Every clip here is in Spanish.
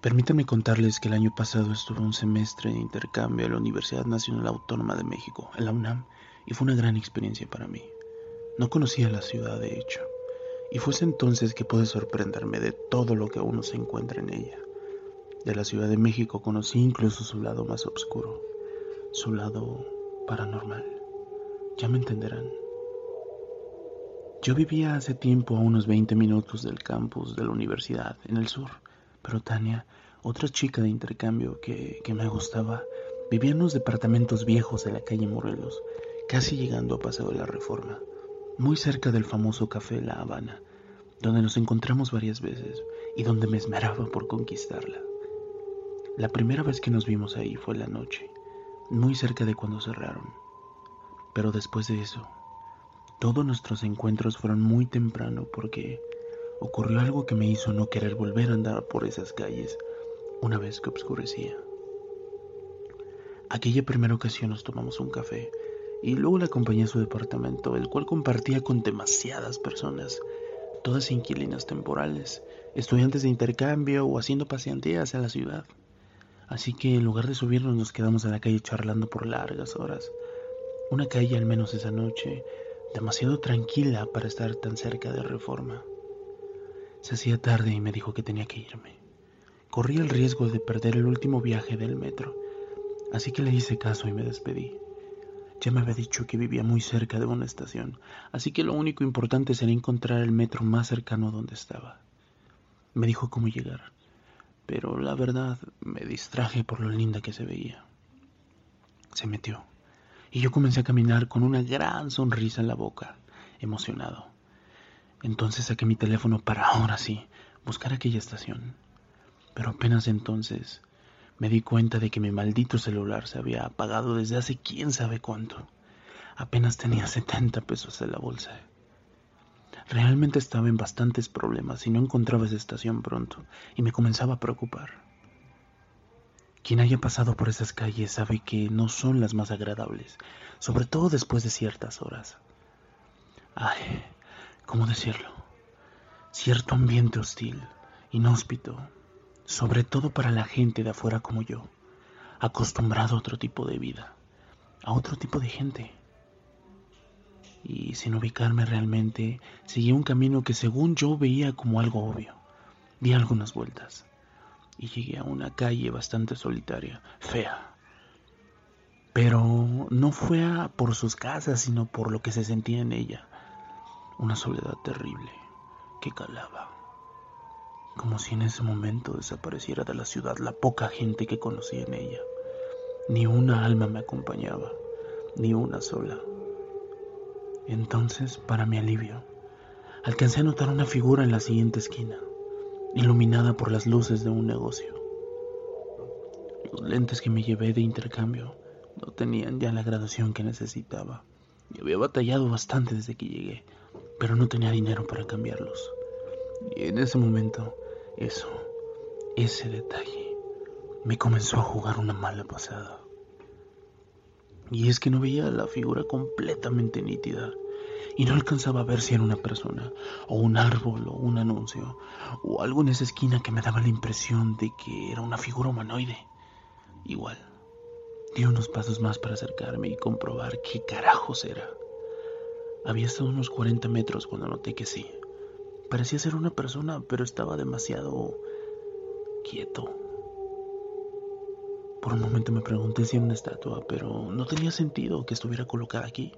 Permítanme contarles que el año pasado estuve un semestre de intercambio en la Universidad Nacional Autónoma de México, en la UNAM, y fue una gran experiencia para mí. No conocía la ciudad, de hecho, y fue entonces que pude sorprenderme de todo lo que uno se encuentra en ella. De la Ciudad de México conocí incluso su lado más oscuro, su lado paranormal. Ya me entenderán. Yo vivía hace tiempo a unos 20 minutos del campus de la universidad, en el sur, pero Tania otra chica de intercambio que, me gustaba vivía en unos departamentos viejos de la calle Morelos, casi llegando a Paseo de la Reforma, muy cerca del famoso café La Habana, donde nos encontramos varias veces y donde me esmeraba por conquistarla. La primera vez que nos vimos ahí fue la noche, muy cerca de cuando cerraron. Pero después de eso, todos nuestros encuentros fueron muy temprano porque ocurrió algo que me hizo no querer volver a andar por esas calles una vez que obscurecía. Aquella primera ocasión nos tomamos un café y luego la acompañé a su departamento, el cual compartía con demasiadas personas, todas inquilinas temporales, estudiantes de intercambio o haciendo paseantías a la ciudad. Así que en lugar de subirnos nos quedamos en la calle charlando por largas horas. Una calle al menos esa noche, demasiado tranquila para estar tan cerca de Reforma. Se hacía tarde y me dijo que tenía que irme. Corría el riesgo de perder el último viaje del metro, así que le hice caso y me despedí. Ya me había dicho que vivía muy cerca de una estación, así que lo único importante sería encontrar el metro más cercano a donde estaba. Me dijo cómo llegar, pero la verdad me distraje por lo linda que se veía. Se metió, y yo comencé a caminar con una gran sonrisa en la boca, emocionado. Entonces saqué mi teléfono para ahora sí buscar aquella estación pero apenas entonces me di cuenta de que mi maldito celular se había apagado desde hace quién sabe cuánto. Apenas tenía 70 pesos en la bolsa. Realmente estaba en bastantes problemas y no encontraba esa estación pronto y me comenzaba a preocupar. Quien haya pasado por esas calles sabe que no son las más agradables, sobre todo después de ciertas horas. Ay, ¿cómo decirlo? Cierto ambiente hostil, inhóspito, sobre todo para la gente de afuera como yo, acostumbrado a otro tipo de vida, a otro tipo de gente. Y sin ubicarme realmente, seguí un camino que según yo veía como algo obvio. Di algunas vueltas y llegué a una calle bastante solitaria, fea. Pero no fue por sus casas, sino por lo que se sentía en ella. Una soledad terrible que calaba como si en ese momento desapareciera de la ciudad la poca gente que conocía en ella. Ni una alma me acompañaba, ni una sola. Entonces, para mi alivio, alcancé a notar una figura en la siguiente esquina, iluminada por las luces de un negocio. Los lentes que me llevé de intercambio no tenían ya la graduación que necesitaba, y había batallado bastante desde que llegué, pero no tenía dinero para cambiarlos. Y en ese momento eso, ese detalle, me comenzó a jugar una mala pasada. Y es que no veía la figura completamente nítida y no alcanzaba a ver si era una persona, o un árbol, o un anuncio, o algo en esa esquina que me daba la impresión de que era una figura humanoide. Igual, di unos pasos más para acercarme y comprobar qué carajos era. Había estado unos 40 metros cuando noté que sí. Parecía ser una persona, pero estaba demasiado quieto. Por un momento me pregunté si era una estatua, pero no tenía sentido que estuviera colocada aquí.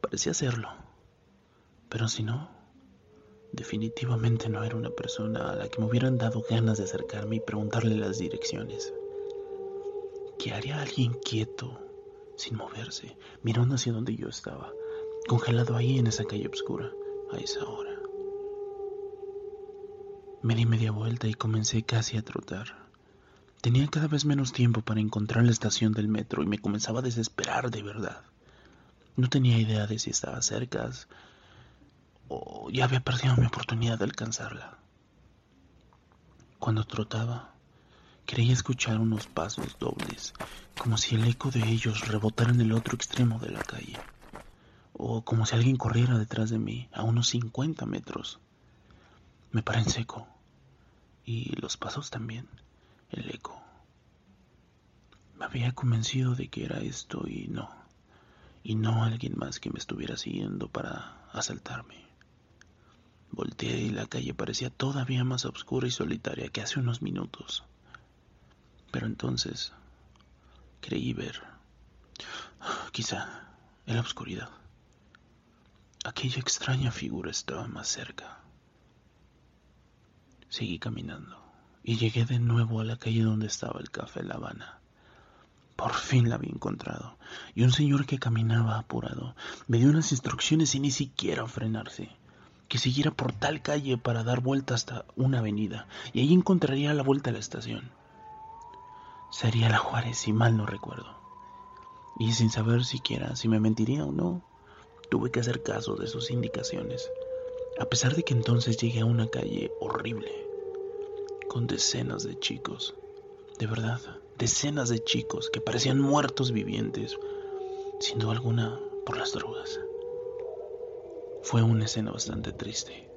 Parecía serlo, pero si no, definitivamente no era una persona a la que me hubieran dado ganas de acercarme y preguntarle las direcciones. ¿Qué haría alguien quieto, sin moverse, mirando hacia donde yo estaba, congelado ahí en esa calle oscura, a esa hora? Me di media vuelta y comencé casi a trotar. Tenía cada vez menos tiempo para encontrar la estación del metro y me comenzaba a desesperar de verdad. No tenía idea de si estaba cerca o ya había perdido mi oportunidad de alcanzarla. Cuando trotaba, creía escuchar unos pasos dobles, como si el eco de ellos rebotara en el otro extremo de la calle, o como si alguien corriera detrás de mí a unos 50 metros. Me paré en seco y los pasos también, el eco. Me había convencido de que era esto y no, y no alguien más que me estuviera siguiendo para asaltarme. Volteé y la calle parecía todavía más oscura y solitaria que hace unos minutos. Pero entonces creí ver, quizá en la oscuridad, aquella extraña figura estaba más cerca. Seguí caminando y llegué de nuevo a la calle donde estaba el café La Habana. Por fin la había encontrado, y un señor que caminaba apurado me dio unas instrucciones sin ni siquiera frenarse, que siguiera por tal calle para dar vuelta hasta una avenida, y allí encontraría la vuelta a la estación. Sería la Juárez, si mal no recuerdo. Y sin saber siquiera si me mentiría o no, tuve que hacer caso de sus indicaciones, a pesar de que entonces llegué a una calle horrible, con decenas de chicos, de verdad, decenas de chicos que parecían muertos vivientes, sin duda alguna por las drogas. Fue una escena bastante triste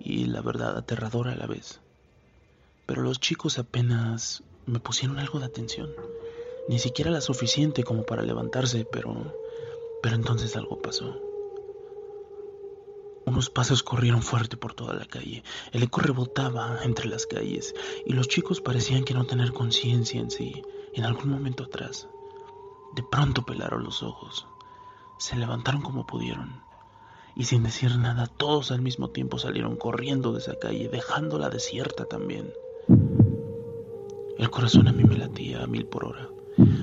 y la verdad aterradora a la vez. Pero los chicos apenas me pusieron algo de atención, ni siquiera la suficiente como para levantarse, pero pero entonces algo pasó. Unos pasos corrieron fuerte por toda la calle. El eco rebotaba entre las calles y los chicos parecían que no tener conciencia en sí en algún momento atrás. De pronto pelaron los ojos. Se levantaron como pudieron. Y sin decir nada, todos al mismo tiempo salieron corriendo de esa calle, dejándola desierta también. El corazón a mí me latía a mil por hora.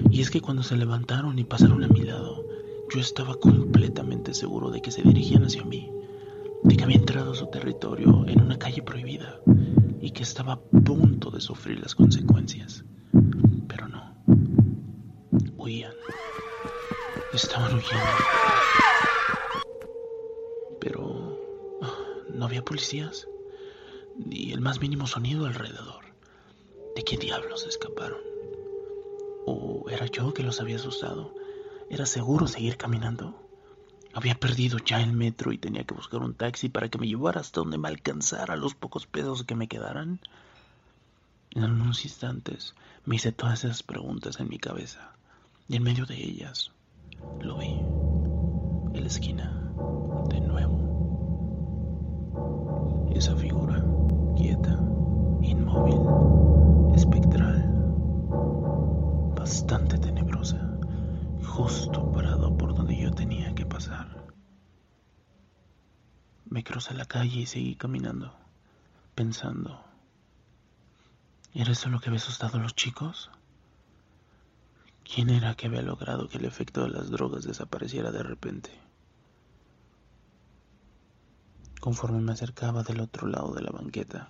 Y es que cuando se levantaron y pasaron a mi lado, yo estaba completamente seguro de que se dirigían hacia mí de que había entrado a su territorio en una calle prohibida y que estaba a punto de sufrir las consecuencias. Pero no. Huían. Estaban huyendo. Pero ah, no había policías, ni el más mínimo sonido alrededor. ¿De qué diablos escaparon? ¿O era yo que los había asustado? ¿Era seguro seguir caminando? Había perdido ya el metro y tenía que buscar un taxi para que me llevara hasta donde me alcanzara los pocos pesos que me quedaran. En algunos instantes me hice todas esas preguntas en mi cabeza y en medio de ellas lo vi en la esquina de nuevo. Esa figura quieta, inmóvil, espectral, bastante tenebrosa, justo parado por donde yo tenía que pasar. Me crucé la calle y seguí caminando, pensando. ¿Era eso lo que había asustado a los chicos? ¿Quién era que había logrado que el efecto de las drogas desapareciera de repente? Conforme me acercaba del otro lado de la banqueta,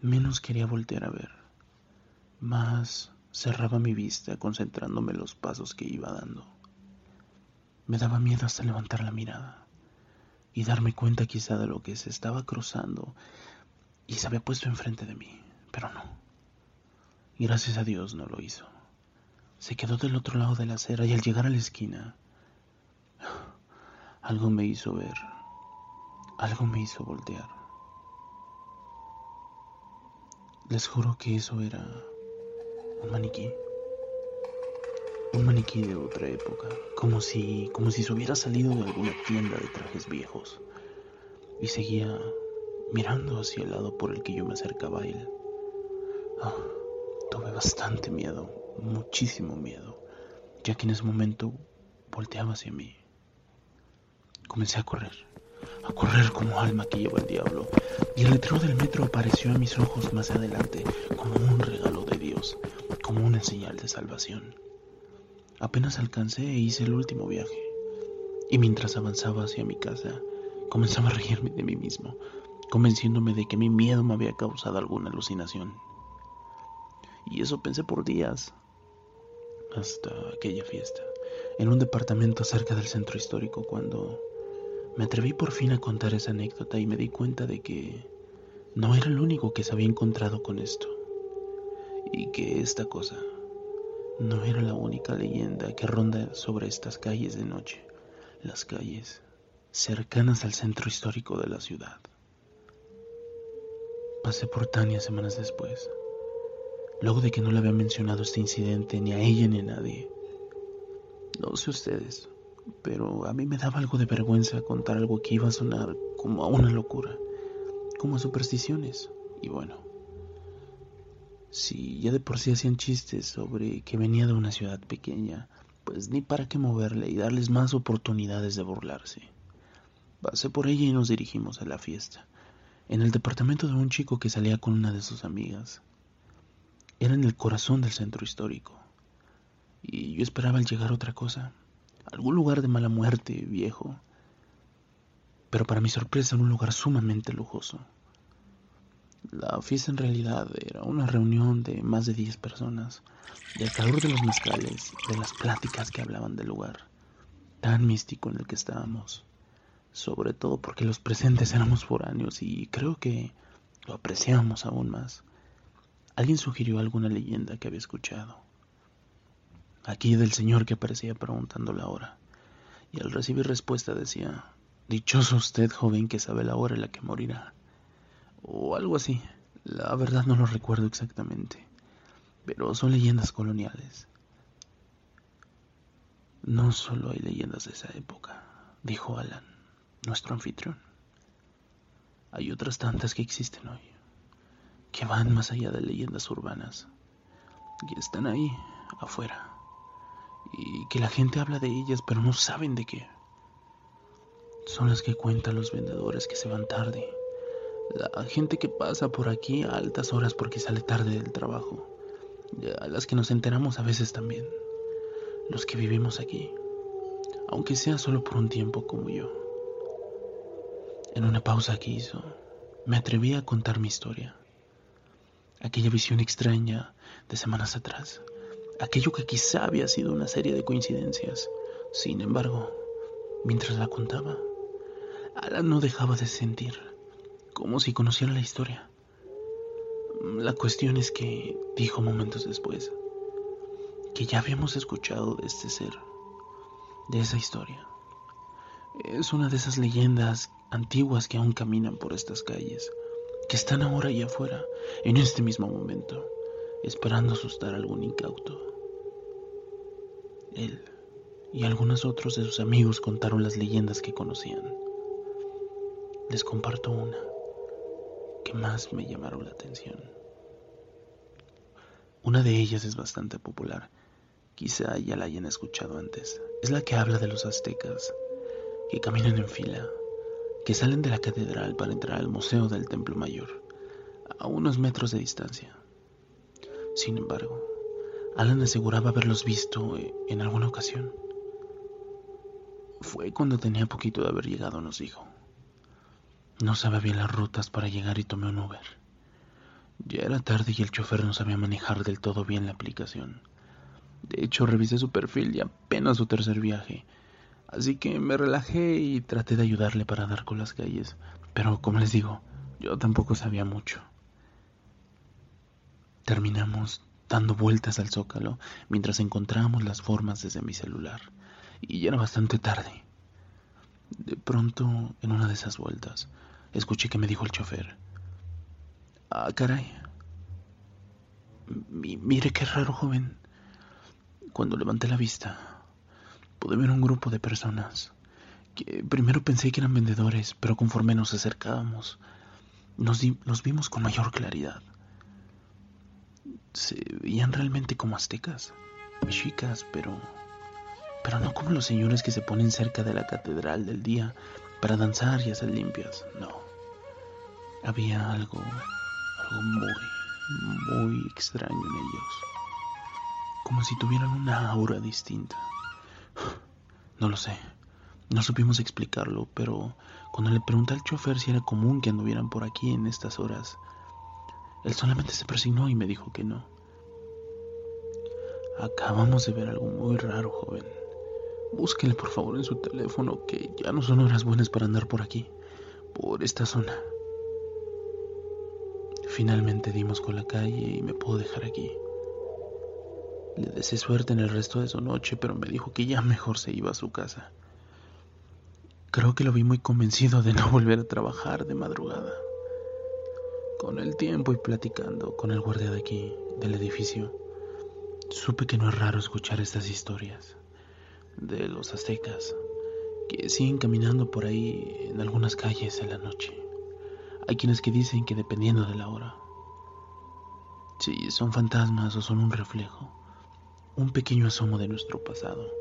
menos quería voltear a ver, más cerraba mi vista concentrándome en los pasos que iba dando. Me daba miedo hasta levantar la mirada y darme cuenta quizá de lo que se estaba cruzando y se había puesto enfrente de mí, pero no. Y gracias a Dios no lo hizo. Se quedó del otro lado de la acera y al llegar a la esquina, algo me hizo ver, algo me hizo voltear. Les juro que eso era un maniquí. Un maniquí de otra época, como si, como si se hubiera salido de alguna tienda de trajes viejos. Y seguía mirando hacia el lado por el que yo me acercaba a él. Ah, tuve bastante miedo, muchísimo miedo, ya que en ese momento volteaba hacia mí. Comencé a correr, a correr como alma que lleva el diablo, y el letrero del metro apareció a mis ojos más adelante como un regalo de Dios, como una señal de salvación. Apenas alcancé e hice el último viaje. Y mientras avanzaba hacia mi casa, comenzaba a reírme de mí mismo, convenciéndome de que mi miedo me había causado alguna alucinación. Y eso pensé por días, hasta aquella fiesta, en un departamento cerca del centro histórico, cuando me atreví por fin a contar esa anécdota y me di cuenta de que no era el único que se había encontrado con esto, y que esta cosa no era la única leyenda que ronda sobre estas calles de noche, las calles cercanas al centro histórico de la ciudad. Pasé por Tania semanas después, luego de que no le había mencionado este incidente ni a ella ni a nadie. No sé ustedes, pero a mí me daba algo de vergüenza contar algo que iba a sonar como a una locura, como a supersticiones. Y bueno, si ya de por sí hacían chistes sobre que venía de una ciudad pequeña, pues ni para qué moverle y darles más oportunidades de burlarse. Pasé por ella y nos dirigimos a la fiesta en el departamento de un chico que salía con una de sus amigas. Era en el corazón del centro histórico, y yo esperaba al llegar otra cosa, algún lugar de mala muerte, viejo, pero para mi sorpresa un lugar sumamente lujoso. La fiesta en realidad era una reunión de más de 10 personas, del calor de los mezcales de las pláticas que hablaban del lugar, tan místico en el que estábamos sobre todo porque los presentes éramos foráneos y creo que lo apreciábamos aún más. Alguien sugirió alguna leyenda que había escuchado. Aquí del señor que aparecía preguntando la hora. Y al recibir respuesta decía, Dichoso usted, joven, que sabe la hora en la que morirá. O algo así. La verdad no lo recuerdo exactamente. Pero son leyendas coloniales. No solo hay leyendas de esa época, dijo Alan nuestro anfitrión. Hay otras tantas que existen hoy, que van más allá de leyendas urbanas, y están ahí, afuera, y que la gente habla de ellas pero no saben de qué. Son las que cuentan los vendedores que se van tarde, la gente que pasa por aquí a altas horas porque sale tarde del trabajo, a las que nos enteramos a veces también, los que vivimos aquí, aunque sea solo por un tiempo como yo. En una pausa que hizo, me atreví a contar mi historia. Aquella visión extraña de semanas atrás. Aquello que quizá había sido una serie de coincidencias. Sin embargo, mientras la contaba, Alan no dejaba de sentir, como si conociera la historia. La cuestión es que, dijo momentos después, que ya habíamos escuchado de este ser, de esa historia. Es una de esas leyendas antiguas que aún caminan por estas calles, que están ahora allá afuera, en este mismo momento, esperando asustar a algún incauto. Él y algunos otros de sus amigos contaron las leyendas que conocían. Les comparto una que más me llamaron la atención. Una de ellas es bastante popular, quizá ya la hayan escuchado antes. Es la que habla de los aztecas que caminan en fila, que salen de la catedral para entrar al Museo del Templo Mayor, a unos metros de distancia. Sin embargo, Alan aseguraba haberlos visto eh, en alguna ocasión. Fue cuando tenía poquito de haber llegado, nos dijo. No sabía bien las rutas para llegar y tomé un Uber. Ya era tarde y el chofer no sabía manejar del todo bien la aplicación. De hecho, revisé su perfil y apenas su tercer viaje Así que me relajé y traté de ayudarle para dar con las calles. Pero como les digo, yo tampoco sabía mucho. Terminamos dando vueltas al zócalo mientras encontrábamos las formas desde mi celular. Y ya era bastante tarde. De pronto, en una de esas vueltas, escuché que me dijo el chofer. Ah, caray. mire qué raro, joven. Cuando levanté la vista, pude ver un grupo de personas que primero pensé que eran vendedores, pero conforme nos acercábamos, nos los vimos con mayor claridad. Se veían realmente como aztecas, mexicas, pero, pero no como los señores que se ponen cerca de la catedral del día para danzar y hacer limpias, no. Había algo, algo muy, muy extraño en ellos, como si tuvieran una aura distinta. No lo sé. No supimos explicarlo, pero cuando le pregunté al chofer si era común que anduvieran por aquí en estas horas, él solamente se persignó y me dijo que no. Acabamos de ver algo muy raro, joven. Búsquele por favor en su teléfono, que ya no son horas buenas para andar por aquí, por esta zona. Finalmente dimos con la calle y me puedo dejar aquí. Le deseé suerte en el resto de su noche, pero me dijo que ya mejor se iba a su casa. Creo que lo vi muy convencido de no volver a trabajar de madrugada. Con el tiempo y platicando con el guardia de aquí, del edificio, supe que no es raro escuchar estas historias de los aztecas que siguen caminando por ahí en algunas calles en la noche. Hay quienes que dicen que dependiendo de la hora, si son fantasmas o son un reflejo, un pequeño asomo de nuestro pasado,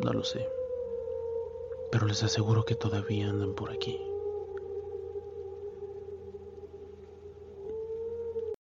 no lo sé, pero les aseguro que todavía andan por aquí.